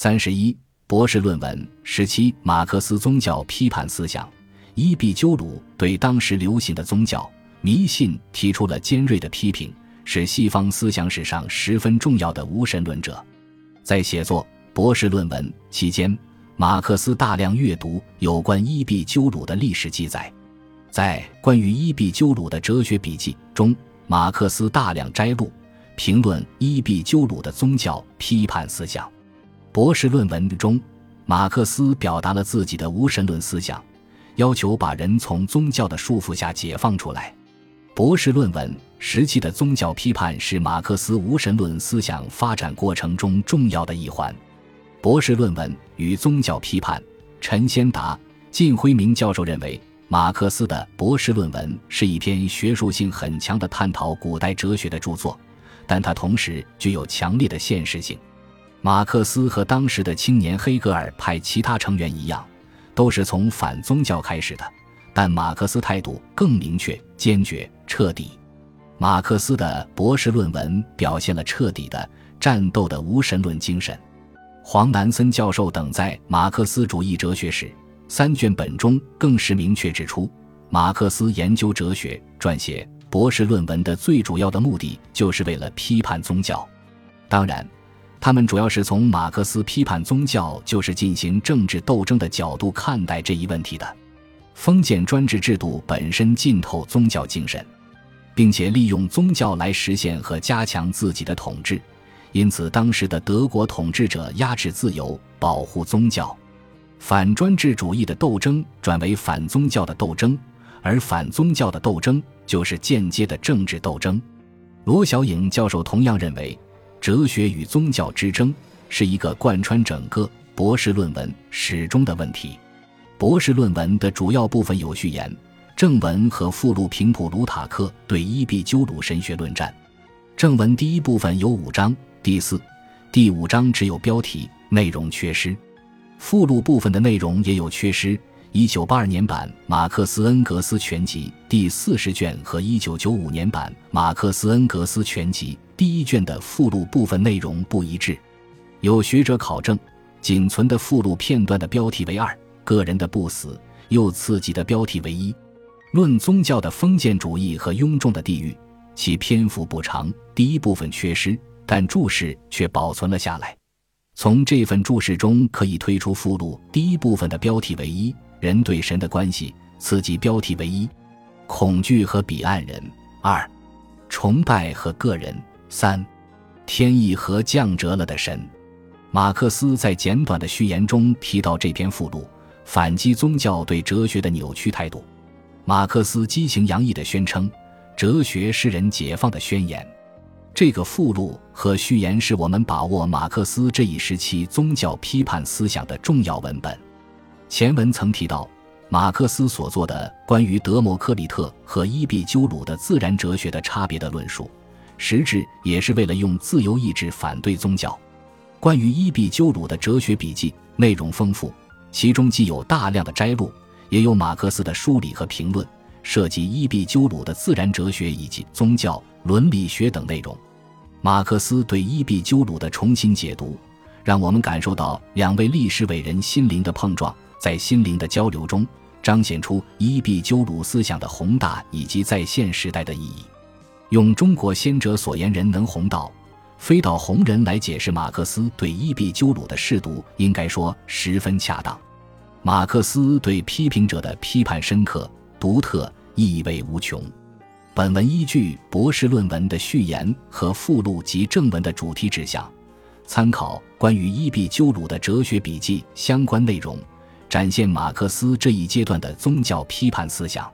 三十一，博士论文十七，马克思宗教批判思想。伊壁鸠鲁对当时流行的宗教迷信提出了尖锐的批评，是西方思想史上十分重要的无神论者。在写作博士论文期间，马克思大量阅读有关伊壁鸠鲁的历史记载。在关于伊壁鸠鲁的哲学笔记中，马克思大量摘录评论伊壁鸠鲁的宗教批判思想。博士论文中，马克思表达了自己的无神论思想，要求把人从宗教的束缚下解放出来。博士论文时期的宗教批判是马克思无神论思想发展过程中重要的一环。博士论文与宗教批判，陈先达、靳辉明教授认为。马克思的博士论文是一篇学术性很强的探讨古代哲学的著作，但它同时具有强烈的现实性。马克思和当时的青年黑格尔派其他成员一样，都是从反宗教开始的，但马克思态度更明确、坚决、彻底。马克思的博士论文表现了彻底的战斗的无神论精神。黄南森教授等在《马克思主义哲学史》。三卷本中更是明确指出，马克思研究哲学、撰写博士论文的最主要的目的，就是为了批判宗教。当然，他们主要是从马克思批判宗教就是进行政治斗争的角度看待这一问题的。封建专制制度本身浸透宗教精神，并且利用宗教来实现和加强自己的统治，因此当时的德国统治者压制自由，保护宗教。反专制主义的斗争转为反宗教的斗争，而反宗教的斗争就是间接的政治斗争。罗小颖教授同样认为，哲学与宗教之争是一个贯穿整个博士论文始终的问题。博士论文的主要部分有序言、正文和附录，平普鲁塔克对伊壁鸠鲁神学论战。正文第一部分有五章，第四、第五章只有标题，内容缺失。附录部分的内容也有缺失。一九八二年版《马克思恩格斯全集》第四十卷和一九九五年版《马克思恩格斯全集》第一卷的附录部分内容不一致。有学者考证，仅存的附录片段的标题为二，个人的不死；又刺激的标题为一，论宗教的封建主义和庸众的地狱。其篇幅不长，第一部分缺失，但注释却保存了下来。从这份注释中可以推出附录第一部分的标题为一人对神的关系，刺激标题为一恐惧和彼岸人，二崇拜和个人，三天意和降折了的神。马克思在简短的序言中提到这篇附录，反击宗教对哲学的扭曲态度。马克思激情洋溢地宣称，哲学是人解放的宣言。这个附录和序言是我们把握马克思这一时期宗教批判思想的重要文本。前文曾提到，马克思所做的关于德谟克利特和伊壁鸠鲁的自然哲学的差别的论述，实质也是为了用自由意志反对宗教。关于伊壁鸠鲁的哲学笔记内容丰富，其中既有大量的摘录，也有马克思的梳理和评论，涉及伊壁鸠鲁的自然哲学以及宗教伦理学等内容。马克思对伊壁鸠鲁的重新解读，让我们感受到两位历史伟人心灵的碰撞，在心灵的交流中，彰显出伊壁鸠鲁思想的宏大以及在现时代的意义。用中国先哲所言“人能弘道，非道弘人”来解释马克思对伊壁鸠鲁的试读，应该说十分恰当。马克思对批评者的批判深刻、独特，意味无穷。本文依据博士论文的序言和附录及正文的主题指向，参考关于伊壁鸠鲁的哲学笔记相关内容，展现马克思这一阶段的宗教批判思想。